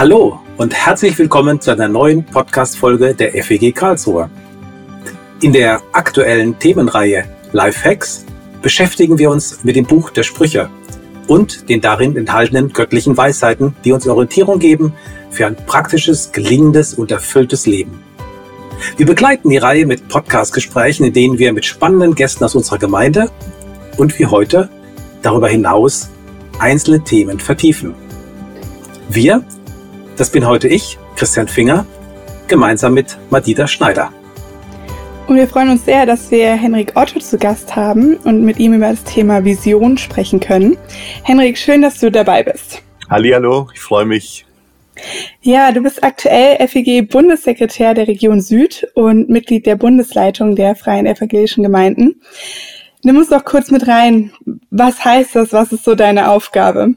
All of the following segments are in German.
Hallo und herzlich willkommen zu einer neuen Podcast-Folge der FEG Karlsruhe. In der aktuellen Themenreihe Lifehacks beschäftigen wir uns mit dem Buch der Sprüche und den darin enthaltenen göttlichen Weisheiten, die uns Orientierung geben für ein praktisches, gelingendes und erfülltes Leben. Wir begleiten die Reihe mit Podcast-Gesprächen, in denen wir mit spannenden Gästen aus unserer Gemeinde und wie heute darüber hinaus einzelne Themen vertiefen. Wir, das bin heute ich, Christian Finger, gemeinsam mit Madita Schneider. Und wir freuen uns sehr, dass wir Henrik Otto zu Gast haben und mit ihm über das Thema Vision sprechen können. Henrik, schön, dass du dabei bist. Hallihallo, ich freue mich. Ja, du bist aktuell FEG-Bundessekretär der Region Süd und Mitglied der Bundesleitung der Freien Evangelischen Gemeinden. Nimm uns doch kurz mit rein. Was heißt das? Was ist so deine Aufgabe?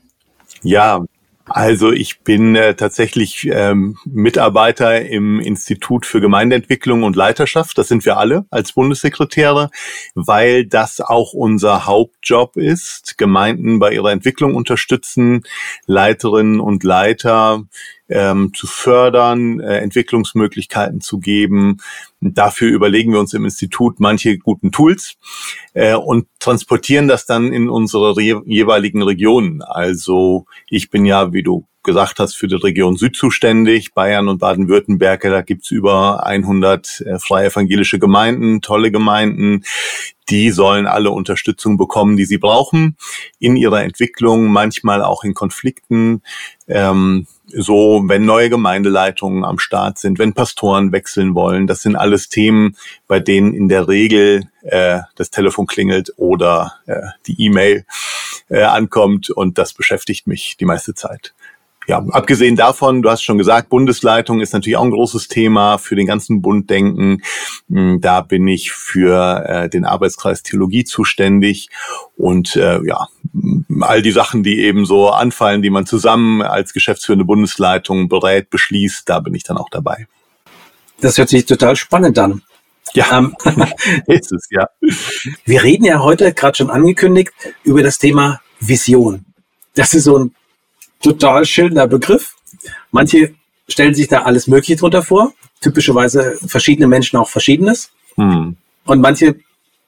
Ja, also ich bin äh, tatsächlich ähm, Mitarbeiter im Institut für Gemeindeentwicklung und Leiterschaft. Das sind wir alle als Bundessekretäre, weil das auch unser Hauptjob ist, Gemeinden bei ihrer Entwicklung unterstützen, Leiterinnen und Leiter ähm, zu fördern, äh, Entwicklungsmöglichkeiten zu geben. Dafür überlegen wir uns im Institut manche guten Tools äh, und transportieren das dann in unsere jeweiligen Regionen. Also ich bin ja, wie du gesagt hast, für die Region Süd zuständig, Bayern und Baden-Württemberg. Da gibt's über 100 äh, freie evangelische Gemeinden, tolle Gemeinden. Die sollen alle Unterstützung bekommen, die sie brauchen in ihrer Entwicklung, manchmal auch in Konflikten. Ähm, so, wenn neue Gemeindeleitungen am Start sind, wenn Pastoren wechseln wollen, das sind alles Themen, bei denen in der Regel äh, das Telefon klingelt oder äh, die E-Mail äh, ankommt und das beschäftigt mich die meiste Zeit ja, abgesehen davon, du hast schon gesagt, Bundesleitung ist natürlich auch ein großes Thema für den ganzen Bund denken. Hm, da bin ich für äh, den Arbeitskreis Theologie zuständig und äh, ja, all die Sachen, die eben so anfallen, die man zusammen als geschäftsführende Bundesleitung berät, beschließt, da bin ich dann auch dabei. Das hört sich total spannend an. Ja, ähm, ist es, ja. Wir reden ja heute, gerade schon angekündigt, über das Thema Vision. Das ist so ein total schildernder Begriff. Manche stellen sich da alles Mögliche drunter vor. Typischerweise verschiedene Menschen auch Verschiedenes. Hm. Und manche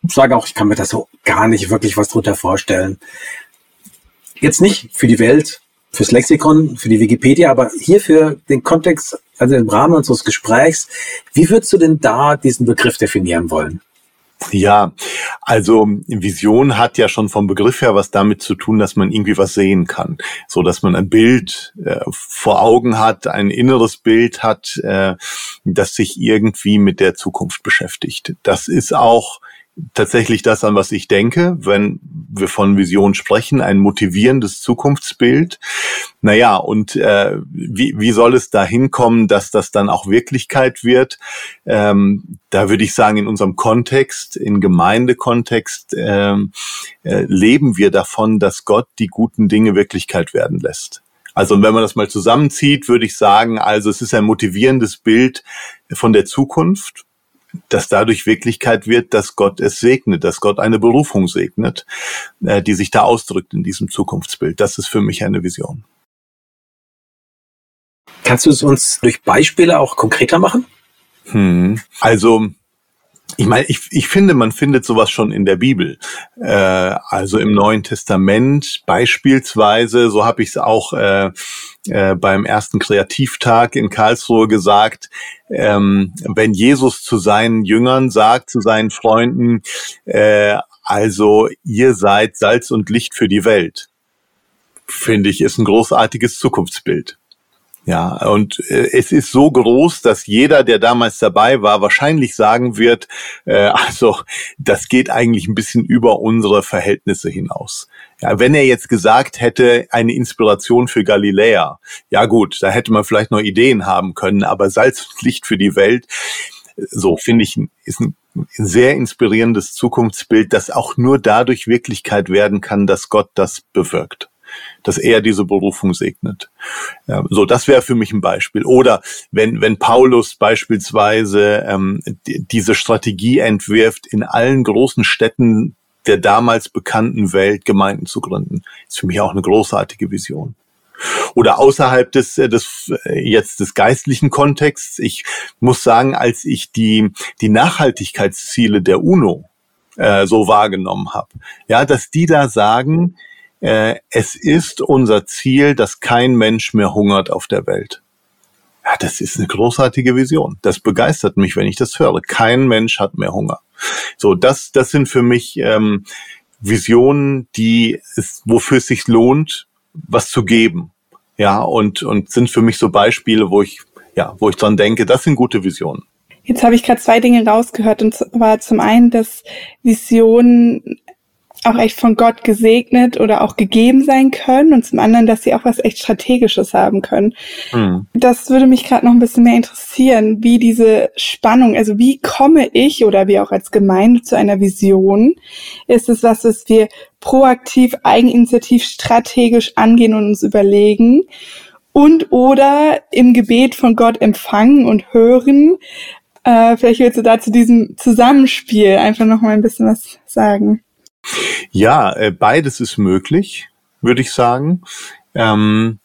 sagen auch, ich kann mir das so gar nicht wirklich was drunter vorstellen. Jetzt nicht für die Welt, fürs Lexikon, für die Wikipedia, aber hier für den Kontext, also im Rahmen unseres Gesprächs. Wie würdest du denn da diesen Begriff definieren wollen? Ja, also Vision hat ja schon vom Begriff her was damit zu tun, dass man irgendwie was sehen kann, so dass man ein Bild äh, vor Augen hat, ein inneres Bild hat, äh, das sich irgendwie mit der Zukunft beschäftigt. Das ist auch tatsächlich das, an was ich denke, wenn wir von Vision sprechen, ein motivierendes Zukunftsbild. Naja, und äh, wie, wie soll es dahin kommen, dass das dann auch Wirklichkeit wird? Ähm, da würde ich sagen, in unserem Kontext, in Gemeindekontext, ähm, äh, leben wir davon, dass Gott die guten Dinge Wirklichkeit werden lässt. Also wenn man das mal zusammenzieht, würde ich sagen, also es ist ein motivierendes Bild von der Zukunft dass dadurch Wirklichkeit wird, dass Gott es segnet, dass Gott eine Berufung segnet, äh, die sich da ausdrückt in diesem Zukunftsbild. Das ist für mich eine Vision. Kannst du es uns durch Beispiele auch konkreter machen? Hm. Also ich meine, ich, ich finde, man findet sowas schon in der Bibel. Äh, also im Neuen Testament beispielsweise, so habe ich es auch äh, äh, beim ersten Kreativtag in Karlsruhe gesagt, ähm, wenn Jesus zu seinen Jüngern sagt, zu seinen Freunden, äh, also ihr seid Salz und Licht für die Welt, finde ich, ist ein großartiges Zukunftsbild. Ja, und äh, es ist so groß, dass jeder, der damals dabei war, wahrscheinlich sagen wird, äh, also das geht eigentlich ein bisschen über unsere Verhältnisse hinaus. Ja, wenn er jetzt gesagt hätte, eine Inspiration für Galiläa, ja gut, da hätte man vielleicht noch Ideen haben können, aber Salz und Licht für die Welt, so finde ich, ist ein sehr inspirierendes Zukunftsbild, das auch nur dadurch Wirklichkeit werden kann, dass Gott das bewirkt dass er diese Berufung segnet. Ja, so, das wäre für mich ein Beispiel. Oder wenn, wenn Paulus beispielsweise ähm, die, diese Strategie entwirft, in allen großen Städten der damals bekannten Welt Gemeinden zu gründen, ist für mich auch eine großartige Vision. Oder außerhalb des, äh, des äh, jetzt des geistlichen Kontexts. Ich muss sagen, als ich die, die Nachhaltigkeitsziele der UNO äh, so wahrgenommen habe, ja, dass die da sagen, es ist unser Ziel, dass kein Mensch mehr hungert auf der Welt. Ja, das ist eine großartige Vision. Das begeistert mich, wenn ich das höre. Kein Mensch hat mehr Hunger. So, das, das sind für mich ähm, Visionen, die es, wofür es sich lohnt, was zu geben. Ja, und, und sind für mich so Beispiele, wo ich, ja, wo ich dran denke, das sind gute Visionen. Jetzt habe ich gerade zwei Dinge rausgehört und zwar zum einen, dass Visionen auch echt von Gott gesegnet oder auch gegeben sein können und zum anderen, dass sie auch was echt Strategisches haben können. Mhm. Das würde mich gerade noch ein bisschen mehr interessieren, wie diese Spannung, also wie komme ich oder wie auch als Gemeinde zu einer Vision? Ist es was, was wir proaktiv, eigeninitiativ, strategisch angehen und uns überlegen? Und oder im Gebet von Gott empfangen und hören? Äh, vielleicht willst du da zu diesem Zusammenspiel einfach noch mal ein bisschen was sagen. Ja, äh, beides ist möglich, würde ich sagen. Ähm,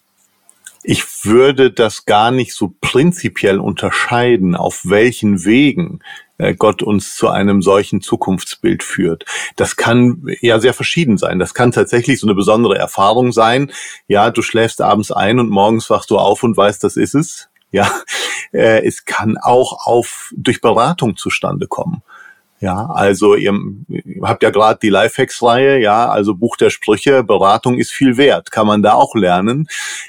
ich würde das gar nicht so prinzipiell unterscheiden, auf welchen Wegen äh, Gott uns zu einem solchen Zukunftsbild führt. Das kann ja sehr verschieden sein. Das kann tatsächlich so eine besondere Erfahrung sein. Ja, du schläfst abends ein und morgens wachst du auf und weißt, das ist es. Ja, äh, es kann auch auf durch Beratung zustande kommen. Ja, also ihr, habt ja gerade die Lifehacks-Reihe, ja, also Buch der Sprüche, Beratung ist viel wert, kann man da auch lernen.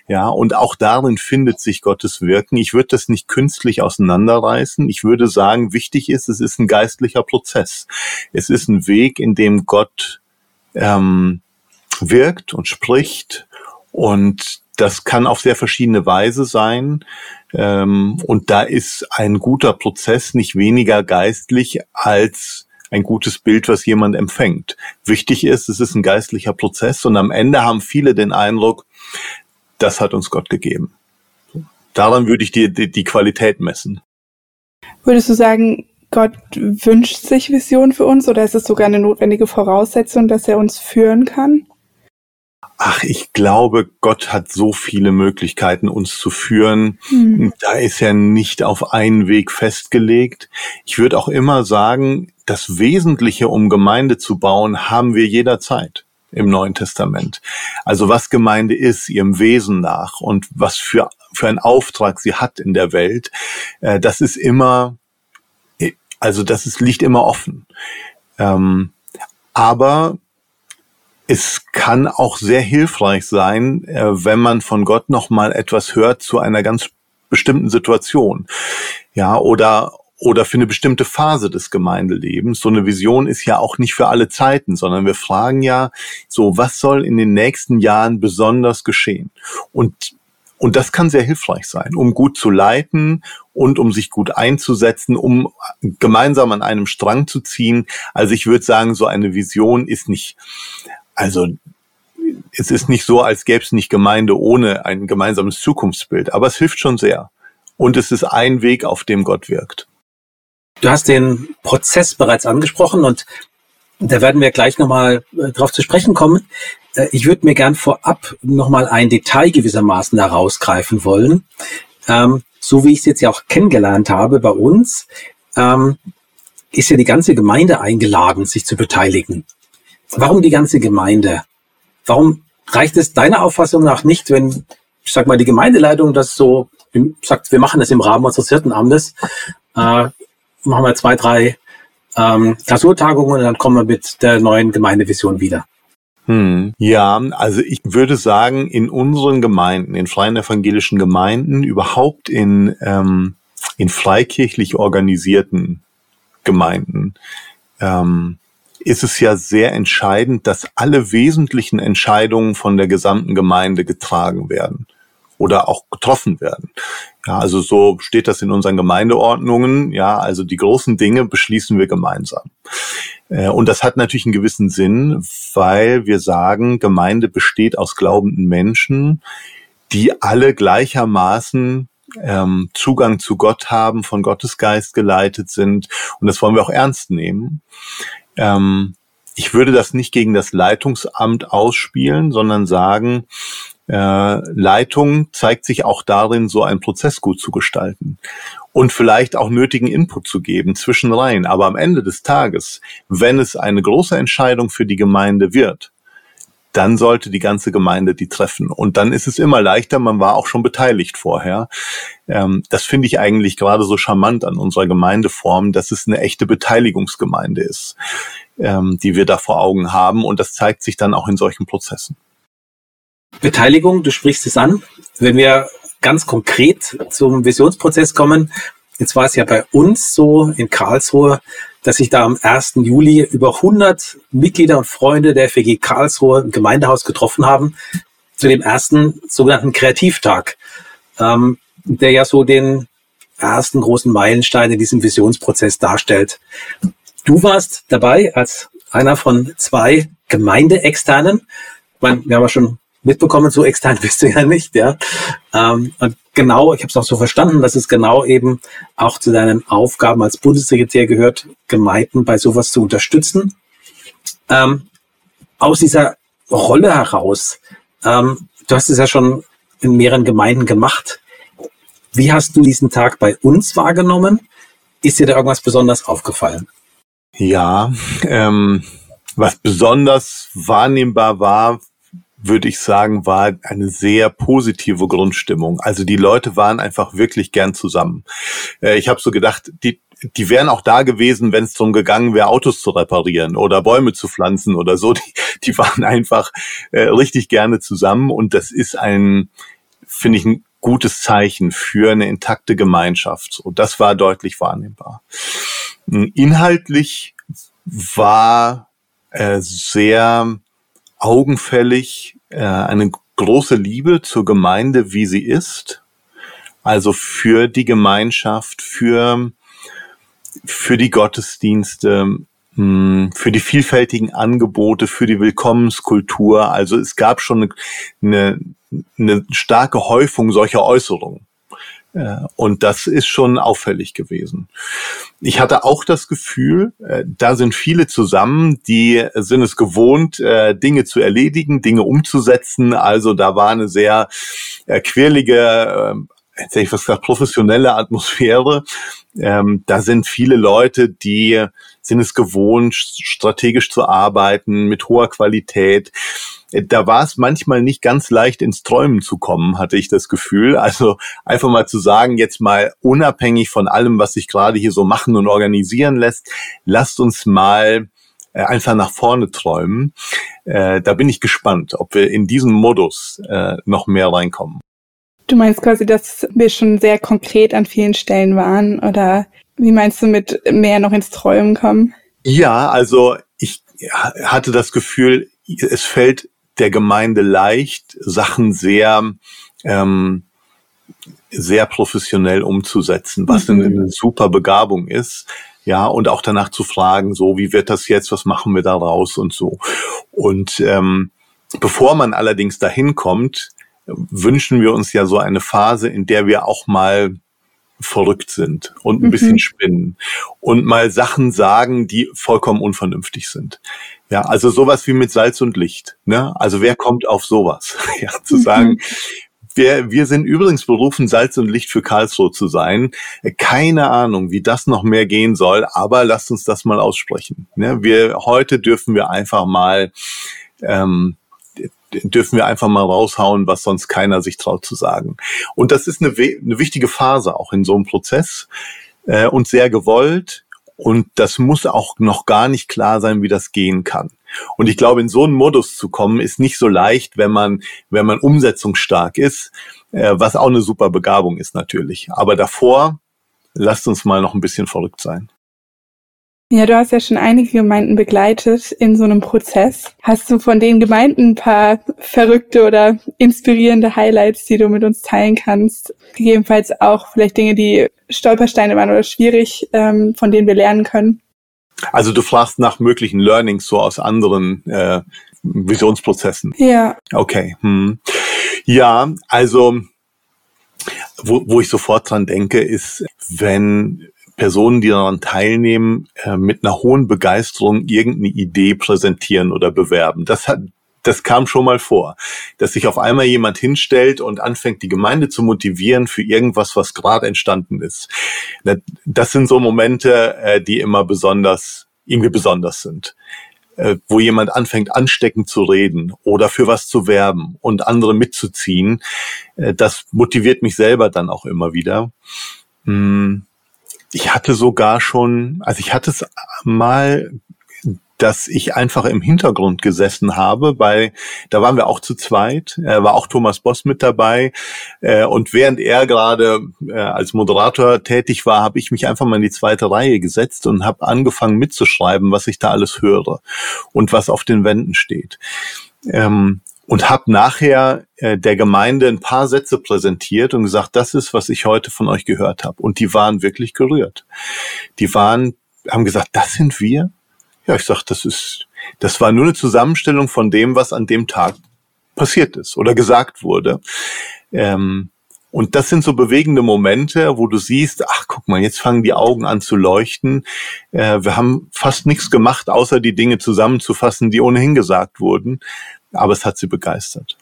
Ja, und auch darin findet sich Gottes Wirken. Ich würde das nicht künstlich auseinanderreißen. Ich würde sagen, wichtig ist, es ist ein geistlicher Prozess. Es ist ein Weg, in dem Gott ähm, wirkt und spricht und das kann auf sehr verschiedene Weise sein. Ähm, und da ist ein guter Prozess nicht weniger geistlich als ein gutes Bild, was jemand empfängt. Wichtig ist, es ist ein geistlicher Prozess und am Ende haben viele den Eindruck, das hat uns Gott gegeben. Daran würde ich die, die, die Qualität messen. Würdest du sagen, Gott wünscht sich Vision für uns oder ist es sogar eine notwendige Voraussetzung, dass er uns führen kann? Ach, ich glaube, Gott hat so viele Möglichkeiten, uns zu führen. Mhm. Da ist er nicht auf einen Weg festgelegt. Ich würde auch immer sagen, das Wesentliche, um Gemeinde zu bauen, haben wir jederzeit im Neuen Testament. Also was Gemeinde ist, ihrem Wesen nach und was für, für einen Auftrag sie hat in der Welt, äh, das ist immer, also das ist, liegt immer offen. Ähm, aber es kann auch sehr hilfreich sein, äh, wenn man von Gott noch mal etwas hört zu einer ganz bestimmten Situation. Ja, oder oder für eine bestimmte Phase des Gemeindelebens. So eine Vision ist ja auch nicht für alle Zeiten, sondern wir fragen ja so, was soll in den nächsten Jahren besonders geschehen? Und und das kann sehr hilfreich sein, um gut zu leiten und um sich gut einzusetzen, um gemeinsam an einem Strang zu ziehen. Also ich würde sagen, so eine Vision ist nicht also es ist nicht so, als gäbe es nicht Gemeinde ohne ein gemeinsames Zukunftsbild, aber es hilft schon sehr. Und es ist ein Weg, auf dem Gott wirkt. Du hast den Prozess bereits angesprochen und da werden wir gleich nochmal äh, drauf zu sprechen kommen. Äh, ich würde mir gern vorab nochmal ein Detail gewissermaßen herausgreifen wollen. Ähm, so wie ich es jetzt ja auch kennengelernt habe bei uns, ähm, ist ja die ganze Gemeinde eingeladen, sich zu beteiligen. Warum die ganze Gemeinde? Warum reicht es deiner Auffassung nach nicht, wenn, ich sag mal, die Gemeindeleitung das so sagt, wir machen das im Rahmen unseres Hirtenamtes, äh, machen wir zwei, drei ähm, Klausurtagungen und dann kommen wir mit der neuen Gemeindevision wieder. Hm. Ja, also ich würde sagen, in unseren Gemeinden, in freien evangelischen Gemeinden, überhaupt in, ähm, in freikirchlich organisierten Gemeinden, ähm, ist es ja sehr entscheidend, dass alle wesentlichen Entscheidungen von der gesamten Gemeinde getragen werden oder auch getroffen werden. Ja, also so steht das in unseren Gemeindeordnungen. Ja, also die großen Dinge beschließen wir gemeinsam. Äh, und das hat natürlich einen gewissen Sinn, weil wir sagen, Gemeinde besteht aus glaubenden Menschen, die alle gleichermaßen ähm, Zugang zu Gott haben, von Gottes Geist geleitet sind. Und das wollen wir auch ernst nehmen. Ähm, ich würde das nicht gegen das Leitungsamt ausspielen, sondern sagen, äh, Leitung zeigt sich auch darin, so einen Prozess gut zu gestalten und vielleicht auch nötigen Input zu geben zwischen rein. Aber am Ende des Tages, wenn es eine große Entscheidung für die Gemeinde wird, dann sollte die ganze Gemeinde die treffen. Und dann ist es immer leichter, man war auch schon beteiligt vorher. Ähm, das finde ich eigentlich gerade so charmant an unserer Gemeindeform, dass es eine echte Beteiligungsgemeinde ist, ähm, die wir da vor Augen haben. Und das zeigt sich dann auch in solchen Prozessen. Beteiligung, du sprichst es an. Wenn wir ganz konkret zum Visionsprozess kommen, jetzt war es ja bei uns so in Karlsruhe, dass sich da am 1. Juli über 100 Mitglieder und Freunde der FEG Karlsruhe im Gemeindehaus getroffen haben zu dem ersten sogenannten Kreativtag, ähm, der ja so den ersten großen Meilenstein in diesem Visionsprozess darstellt. Du warst dabei als einer von zwei Gemeindeexternen. Ich meine, wir haben ja schon mitbekommen, so extern bist du ja nicht, ja. Ähm, und genau, ich habe es auch so verstanden, dass es genau eben auch zu deinen Aufgaben als Bundessekretär gehört, Gemeinden bei sowas zu unterstützen. Ähm, aus dieser Rolle heraus, ähm, du hast es ja schon in mehreren Gemeinden gemacht. Wie hast du diesen Tag bei uns wahrgenommen? Ist dir da irgendwas besonders aufgefallen? Ja, ähm, was besonders wahrnehmbar war, würde ich sagen, war eine sehr positive Grundstimmung. Also die Leute waren einfach wirklich gern zusammen. Äh, ich habe so gedacht, die, die wären auch da gewesen, wenn es darum gegangen wäre, Autos zu reparieren oder Bäume zu pflanzen oder so. Die, die waren einfach äh, richtig gerne zusammen und das ist ein, finde ich, ein gutes Zeichen für eine intakte Gemeinschaft. Und das war deutlich wahrnehmbar. Inhaltlich war äh, sehr augenfällig äh, eine große Liebe zur Gemeinde, wie sie ist. Also für die Gemeinschaft, für, für die Gottesdienste, hm, für die vielfältigen Angebote, für die Willkommenskultur. Also es gab schon eine, eine starke Häufung solcher Äußerungen. Äh, und das ist schon auffällig gewesen. Ich hatte auch das Gefühl, äh, da sind viele zusammen, die sind es gewohnt, äh, Dinge zu erledigen, Dinge umzusetzen. Also da war eine sehr quirlige, jetzt hätte ich was gesagt, professionelle Atmosphäre. Ähm, da sind viele Leute, die sind es gewohnt, strategisch zu arbeiten, mit hoher Qualität da war es manchmal nicht ganz leicht ins Träumen zu kommen, hatte ich das Gefühl. Also einfach mal zu sagen, jetzt mal unabhängig von allem, was sich gerade hier so machen und organisieren lässt, lasst uns mal äh, einfach nach vorne träumen. Äh, da bin ich gespannt, ob wir in diesen Modus äh, noch mehr reinkommen. Du meinst quasi, dass wir schon sehr konkret an vielen Stellen waren oder wie meinst du mit mehr noch ins Träumen kommen? Ja, also ich hatte das Gefühl, es fällt der Gemeinde leicht, Sachen sehr ähm, sehr professionell umzusetzen, was mhm. eine super Begabung ist. Ja, und auch danach zu fragen, so, wie wird das jetzt, was machen wir daraus und so. Und ähm, bevor man allerdings dahin kommt, wünschen wir uns ja so eine Phase, in der wir auch mal verrückt sind und ein mhm. bisschen spinnen und mal Sachen sagen, die vollkommen unvernünftig sind. Ja, also sowas wie mit Salz und Licht. Ne? Also wer kommt auf sowas? ja, zu mhm. sagen, wir, wir sind übrigens berufen, Salz und Licht für Karlsruhe zu sein. Keine Ahnung, wie das noch mehr gehen soll, aber lasst uns das mal aussprechen. Ne? Wir, heute dürfen wir einfach mal ähm, dürfen wir einfach mal raushauen, was sonst keiner sich traut zu sagen. Und das ist eine, eine wichtige Phase auch in so einem Prozess äh, und sehr gewollt. Und das muss auch noch gar nicht klar sein, wie das gehen kann. Und ich glaube, in so einen Modus zu kommen, ist nicht so leicht, wenn man, wenn man umsetzungsstark ist, äh, was auch eine super Begabung ist natürlich. Aber davor, lasst uns mal noch ein bisschen verrückt sein. Ja, du hast ja schon einige Gemeinden begleitet in so einem Prozess. Hast du von den Gemeinden ein paar verrückte oder inspirierende Highlights, die du mit uns teilen kannst? Gegebenenfalls auch vielleicht Dinge, die Stolpersteine waren oder schwierig, ähm, von denen wir lernen können? Also du fragst nach möglichen Learnings so aus anderen äh, Visionsprozessen. Ja. Okay. Hm. Ja, also wo, wo ich sofort dran denke, ist, wenn Personen, die daran teilnehmen, äh, mit einer hohen Begeisterung irgendeine Idee präsentieren oder bewerben. Das hat, das kam schon mal vor, dass sich auf einmal jemand hinstellt und anfängt, die Gemeinde zu motivieren für irgendwas, was gerade entstanden ist. Das sind so Momente, äh, die immer besonders, irgendwie besonders sind äh, wo jemand anfängt, ansteckend zu reden oder für was zu werben und andere mitzuziehen, das motiviert mich selber dann auch immer wieder. Hm, ich hatte sogar schon, also ich hatte es mal dass ich einfach im Hintergrund gesessen habe, weil da waren wir auch zu zweit, äh, war auch Thomas Boss mit dabei äh, und während er gerade äh, als Moderator tätig war, habe ich mich einfach mal in die zweite Reihe gesetzt und habe angefangen mitzuschreiben, was ich da alles höre und was auf den Wänden steht. Ähm, und habe nachher äh, der Gemeinde ein paar Sätze präsentiert und gesagt, das ist, was ich heute von euch gehört habe. Und die waren wirklich gerührt. Die waren, haben gesagt, das sind wir. Ja, ich sag, das ist, das war nur eine Zusammenstellung von dem, was an dem Tag passiert ist oder gesagt wurde. Ähm, und das sind so bewegende Momente, wo du siehst, ach guck mal, jetzt fangen die Augen an zu leuchten. Äh, wir haben fast nichts gemacht, außer die Dinge zusammenzufassen, die ohnehin gesagt wurden. Aber es hat sie begeistert.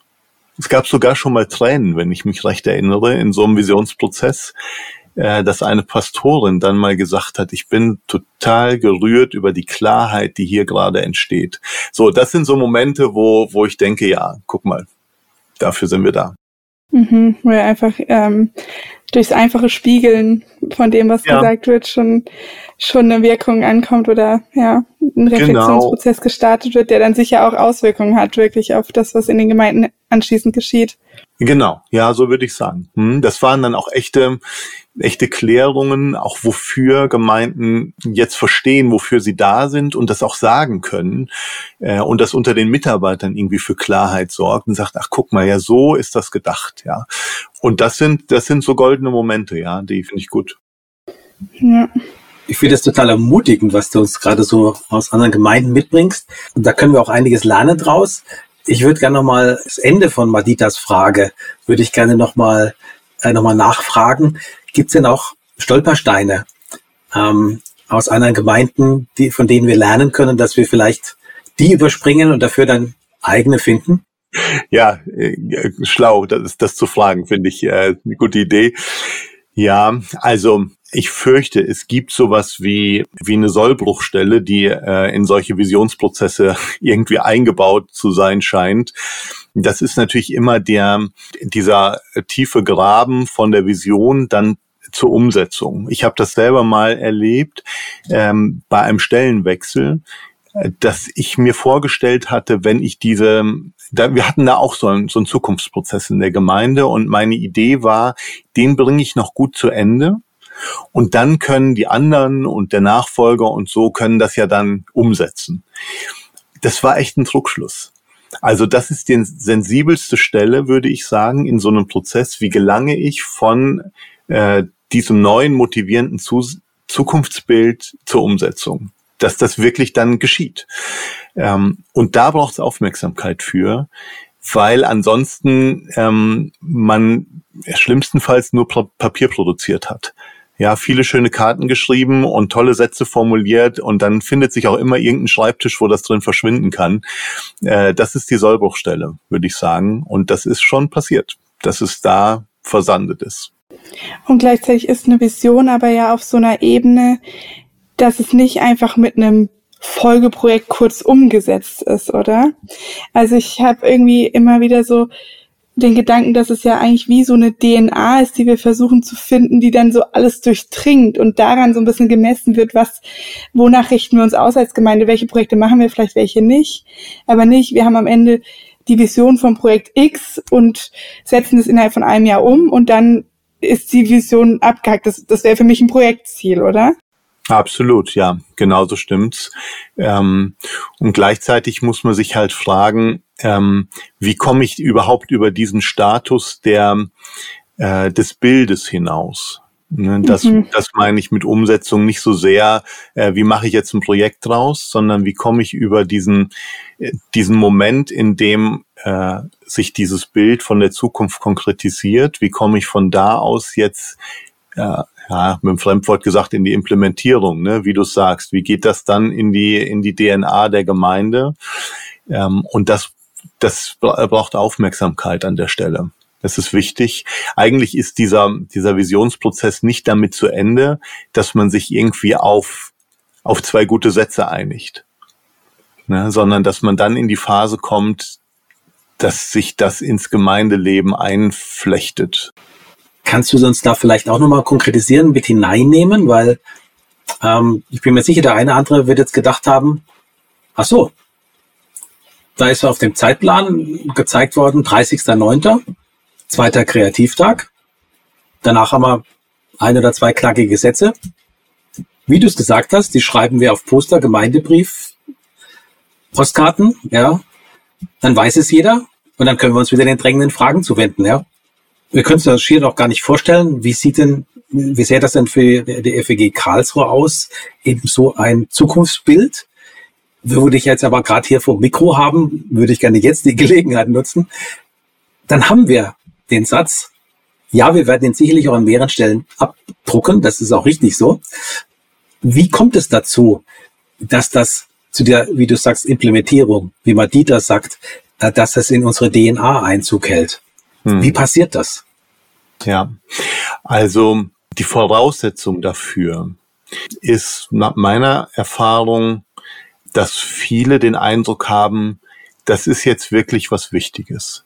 Es gab sogar schon mal Tränen, wenn ich mich recht erinnere, in so einem Visionsprozess, äh, dass eine Pastorin dann mal gesagt hat, ich bin total gerührt über die Klarheit, die hier gerade entsteht. So, das sind so Momente, wo, wo ich denke, ja, guck mal, dafür sind wir da. Mhm, wo er einfach ähm, durchs einfache Spiegeln von dem, was ja. gesagt wird, schon schon eine Wirkung ankommt oder ja, ein genau. Reflexionsprozess genau. gestartet wird, der dann sicher auch Auswirkungen hat, wirklich auf das, was in den Gemeinden anschließend geschieht. Genau, ja, so würde ich sagen. Hm, das waren dann auch echte, echte Klärungen, auch wofür Gemeinden jetzt verstehen, wofür sie da sind und das auch sagen können äh, und das unter den Mitarbeitern irgendwie für Klarheit sorgt und sagt, ach guck mal, ja, so ist das gedacht, ja. Und das sind, das sind so goldene Momente, ja, die finde ich gut. Ja. Ich finde es total ermutigend, was du uns gerade so aus anderen Gemeinden mitbringst. Und da können wir auch einiges lernen draus. Ich würde gerne nochmal das Ende von Maditas Frage, würde ich gerne nochmal äh, noch nachfragen. Gibt es denn auch Stolpersteine ähm, aus anderen Gemeinden, die, von denen wir lernen können, dass wir vielleicht die überspringen und dafür dann eigene finden? Ja, äh, schlau, das, das zu fragen, finde ich äh, eine gute Idee. Ja, also ich fürchte, es gibt sowas wie, wie eine Sollbruchstelle, die äh, in solche Visionsprozesse irgendwie eingebaut zu sein scheint. Das ist natürlich immer der, dieser tiefe Graben von der Vision dann zur Umsetzung. Ich habe das selber mal erlebt ähm, bei einem Stellenwechsel, dass ich mir vorgestellt hatte, wenn ich diese, da, wir hatten da auch so einen, so einen Zukunftsprozess in der Gemeinde und meine Idee war, den bringe ich noch gut zu Ende und dann können die anderen und der Nachfolger und so können das ja dann umsetzen. Das war echt ein Druckschluss. Also das ist die sensibelste Stelle, würde ich sagen, in so einem Prozess. Wie gelange ich von äh, diesem neuen motivierenden Zu Zukunftsbild zur Umsetzung? Dass das wirklich dann geschieht. Ähm, und da braucht es Aufmerksamkeit für, weil ansonsten ähm, man schlimmstenfalls nur Papier produziert hat ja, viele schöne Karten geschrieben und tolle Sätze formuliert und dann findet sich auch immer irgendein Schreibtisch, wo das drin verschwinden kann. Äh, das ist die Sollbruchstelle, würde ich sagen. Und das ist schon passiert, dass es da versandet ist. Und gleichzeitig ist eine Vision aber ja auf so einer Ebene, dass es nicht einfach mit einem Folgeprojekt kurz umgesetzt ist, oder? Also ich habe irgendwie immer wieder so den Gedanken, dass es ja eigentlich wie so eine DNA ist, die wir versuchen zu finden, die dann so alles durchdringt und daran so ein bisschen gemessen wird, was, wonach richten wir uns aus als Gemeinde, welche Projekte machen wir, vielleicht welche nicht, aber nicht, wir haben am Ende die Vision vom Projekt X und setzen es innerhalb von einem Jahr um und dann ist die Vision abgehakt. Das, das wäre für mich ein Projektziel, oder? Absolut, ja, genauso stimmt's. Ähm, und gleichzeitig muss man sich halt fragen, ähm, wie komme ich überhaupt über diesen Status der äh, des Bildes hinaus? Ne, das, mhm. das meine ich mit Umsetzung nicht so sehr, äh, wie mache ich jetzt ein Projekt draus, sondern wie komme ich über diesen, äh, diesen Moment, in dem äh, sich dieses Bild von der Zukunft konkretisiert, wie komme ich von da aus jetzt äh, ja, mit dem Fremdwort gesagt, in die Implementierung, ne, wie du sagst. Wie geht das dann in die, in die DNA der Gemeinde? Ähm, und das das braucht Aufmerksamkeit an der Stelle. Das ist wichtig. Eigentlich ist dieser, dieser Visionsprozess nicht damit zu Ende, dass man sich irgendwie auf, auf zwei gute Sätze einigt, ne, sondern dass man dann in die Phase kommt, dass sich das ins Gemeindeleben einflechtet. Kannst du uns da vielleicht auch nochmal konkretisieren, mit hineinnehmen? Weil ähm, ich bin mir sicher, der eine oder andere wird jetzt gedacht haben, ach so, da ist auf dem Zeitplan gezeigt worden, 30.09., zweiter Kreativtag. Danach haben wir ein oder zwei knackige Sätze. Wie du es gesagt hast, die schreiben wir auf Poster, Gemeindebrief, Postkarten, ja. Dann weiß es jeder und dann können wir uns wieder den drängenden Fragen zuwenden, ja. Wir können uns das hier noch gar nicht vorstellen. Wie sieht denn, wie sähe das denn für die FEG Karlsruhe aus? Eben so ein Zukunftsbild. Würde ich jetzt aber gerade hier vor Mikro haben, würde ich gerne jetzt die Gelegenheit nutzen. Dann haben wir den Satz, ja, wir werden ihn sicherlich auch an mehreren Stellen abdrucken. Das ist auch richtig so. Wie kommt es dazu, dass das zu der, wie du sagst, Implementierung, wie Madita sagt, dass das in unsere DNA Einzug hält? Hm. Wie passiert das? Ja, also die Voraussetzung dafür ist nach meiner Erfahrung, dass viele den Eindruck haben, das ist jetzt wirklich was Wichtiges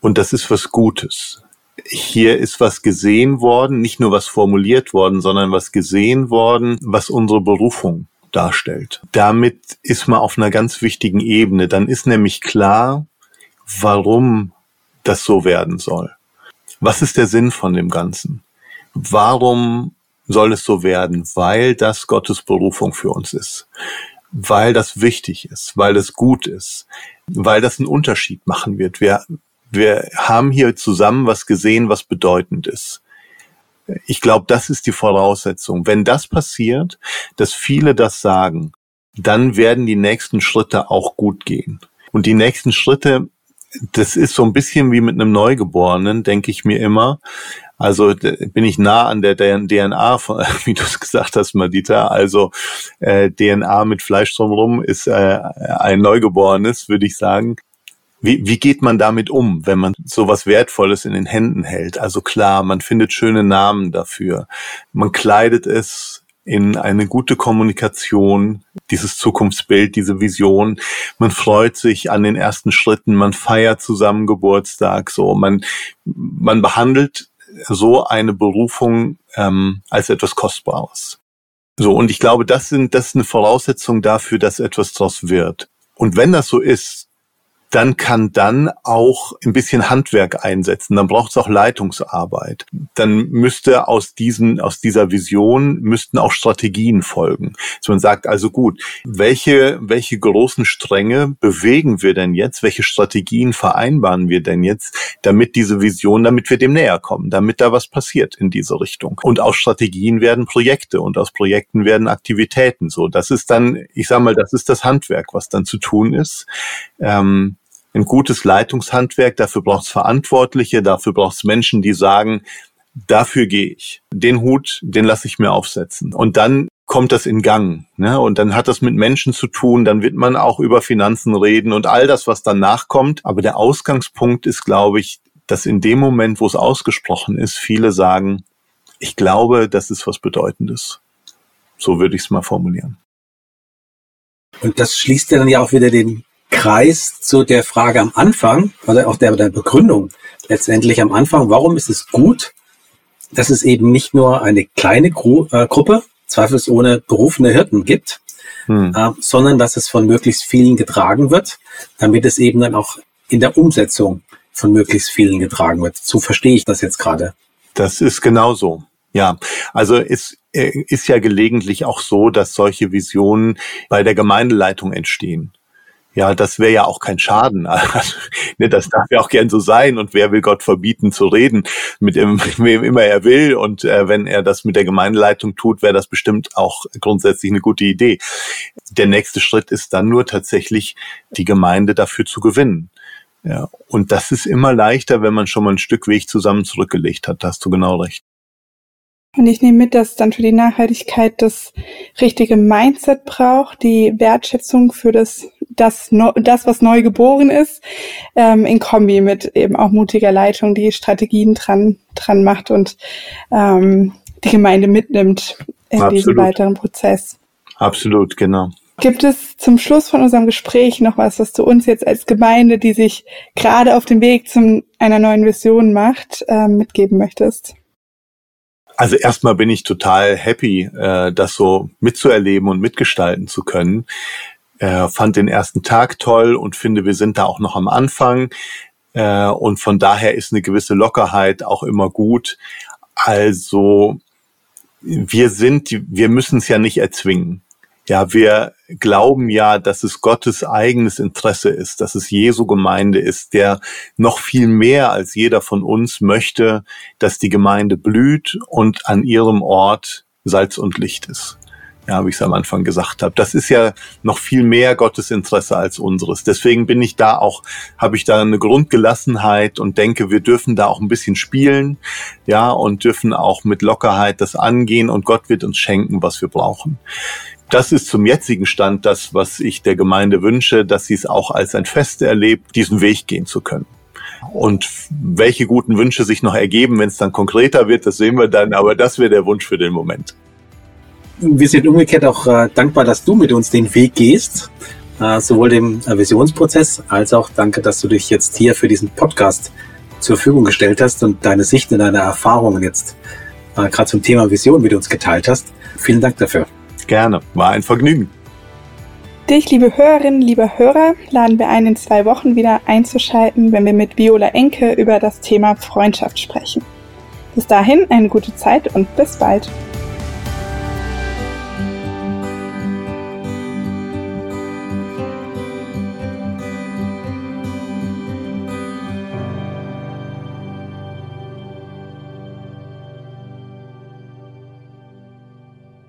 und das ist was Gutes. Hier ist was gesehen worden, nicht nur was formuliert worden, sondern was gesehen worden, was unsere Berufung darstellt. Damit ist man auf einer ganz wichtigen Ebene. Dann ist nämlich klar, warum das so werden soll. Was ist der Sinn von dem Ganzen? Warum soll es so werden? Weil das Gottes Berufung für uns ist. Weil das wichtig ist, weil es gut ist, weil das einen Unterschied machen wird. Wir, wir haben hier zusammen was gesehen, was bedeutend ist. Ich glaube, das ist die Voraussetzung. Wenn das passiert, dass viele das sagen, dann werden die nächsten Schritte auch gut gehen. Und die nächsten Schritte das ist so ein bisschen wie mit einem Neugeborenen, denke ich mir immer. Also bin ich nah an der DNA, wie du es gesagt hast, Madita. Also äh, DNA mit Fleisch drumherum ist äh, ein Neugeborenes, würde ich sagen. Wie, wie geht man damit um, wenn man sowas Wertvolles in den Händen hält? Also klar, man findet schöne Namen dafür. Man kleidet es in eine gute Kommunikation, dieses Zukunftsbild, diese Vision. Man freut sich an den ersten Schritten, man feiert zusammen Geburtstag, so man man behandelt so eine Berufung ähm, als etwas Kostbares. So und ich glaube, das sind das ist eine Voraussetzung dafür, dass etwas daraus wird. Und wenn das so ist, dann kann dann auch ein bisschen Handwerk einsetzen. Dann braucht es auch Leitungsarbeit. Dann müsste aus diesen, aus dieser Vision müssten auch Strategien folgen. Dass man sagt, also gut, welche, welche großen Stränge bewegen wir denn jetzt? Welche Strategien vereinbaren wir denn jetzt, damit diese Vision, damit wir dem näher kommen, damit da was passiert in diese Richtung? Und aus Strategien werden Projekte und aus Projekten werden Aktivitäten. So, das ist dann, ich sag mal, das ist das Handwerk, was dann zu tun ist. Ähm, ein gutes Leitungshandwerk, dafür braucht es Verantwortliche, dafür braucht es Menschen, die sagen, dafür gehe ich. Den Hut, den lasse ich mir aufsetzen. Und dann kommt das in Gang. Ne? Und dann hat das mit Menschen zu tun, dann wird man auch über Finanzen reden und all das, was danach kommt. Aber der Ausgangspunkt ist, glaube ich, dass in dem Moment, wo es ausgesprochen ist, viele sagen, ich glaube, das ist was Bedeutendes. So würde ich es mal formulieren. Und das schließt ja dann ja auch wieder den Kreis zu der Frage am Anfang, oder auch der, der Begründung letztendlich am Anfang, warum ist es gut, dass es eben nicht nur eine kleine Gru äh, Gruppe, zweifelsohne berufene Hirten gibt, hm. äh, sondern dass es von möglichst vielen getragen wird, damit es eben dann auch in der Umsetzung von möglichst vielen getragen wird. So verstehe ich das jetzt gerade. Das ist genauso. Ja, also es äh, ist ja gelegentlich auch so, dass solche Visionen bei der Gemeindeleitung entstehen. Ja, das wäre ja auch kein Schaden. Ne, das darf ja auch gern so sein. Und wer will Gott verbieten zu reden, mit dem, wem immer er will. Und äh, wenn er das mit der Gemeindeleitung tut, wäre das bestimmt auch grundsätzlich eine gute Idee. Der nächste Schritt ist dann nur tatsächlich, die Gemeinde dafür zu gewinnen. Ja, und das ist immer leichter, wenn man schon mal ein Stück Weg zusammen zurückgelegt hat. Da hast du genau recht. Und ich nehme mit, dass dann für die Nachhaltigkeit das richtige Mindset braucht, die Wertschätzung für das das, das was neu geboren ist, ähm, in Kombi mit eben auch mutiger Leitung, die Strategien dran, dran macht und ähm, die Gemeinde mitnimmt in Absolut. diesem weiteren Prozess. Absolut, genau. Gibt es zum Schluss von unserem Gespräch noch was, was du uns jetzt als Gemeinde, die sich gerade auf dem Weg zu einer neuen Vision macht, äh, mitgeben möchtest? Also erstmal bin ich total happy, äh, das so mitzuerleben und mitgestalten zu können. Äh, fand den ersten Tag toll und finde, wir sind da auch noch am Anfang. Äh, und von daher ist eine gewisse Lockerheit auch immer gut. Also wir sind, wir müssen es ja nicht erzwingen. Ja, wir glauben ja, dass es Gottes eigenes Interesse ist, dass es Jesu Gemeinde ist, der noch viel mehr als jeder von uns möchte, dass die Gemeinde blüht und an ihrem Ort Salz und Licht ist. Ja, wie ich es am Anfang gesagt habe. Das ist ja noch viel mehr Gottes Interesse als unseres. Deswegen bin ich da auch, habe ich da eine Grundgelassenheit und denke, wir dürfen da auch ein bisschen spielen, ja, und dürfen auch mit Lockerheit das angehen und Gott wird uns schenken, was wir brauchen das ist zum jetzigen Stand das, was ich der Gemeinde wünsche, dass sie es auch als ein Fest erlebt, diesen Weg gehen zu können. Und welche guten Wünsche sich noch ergeben, wenn es dann konkreter wird, das sehen wir dann, aber das wäre der Wunsch für den Moment. Wir sind umgekehrt auch äh, dankbar, dass du mit uns den Weg gehst, äh, sowohl dem äh, Visionsprozess als auch danke, dass du dich jetzt hier für diesen Podcast zur Verfügung gestellt hast und deine Sicht und deine Erfahrungen jetzt äh, gerade zum Thema Vision mit uns geteilt hast. Vielen Dank dafür. Gerne, war ein Vergnügen. Dich, liebe Hörerinnen, lieber Hörer, laden wir ein, in zwei Wochen wieder einzuschalten, wenn wir mit Viola Enke über das Thema Freundschaft sprechen. Bis dahin eine gute Zeit und bis bald.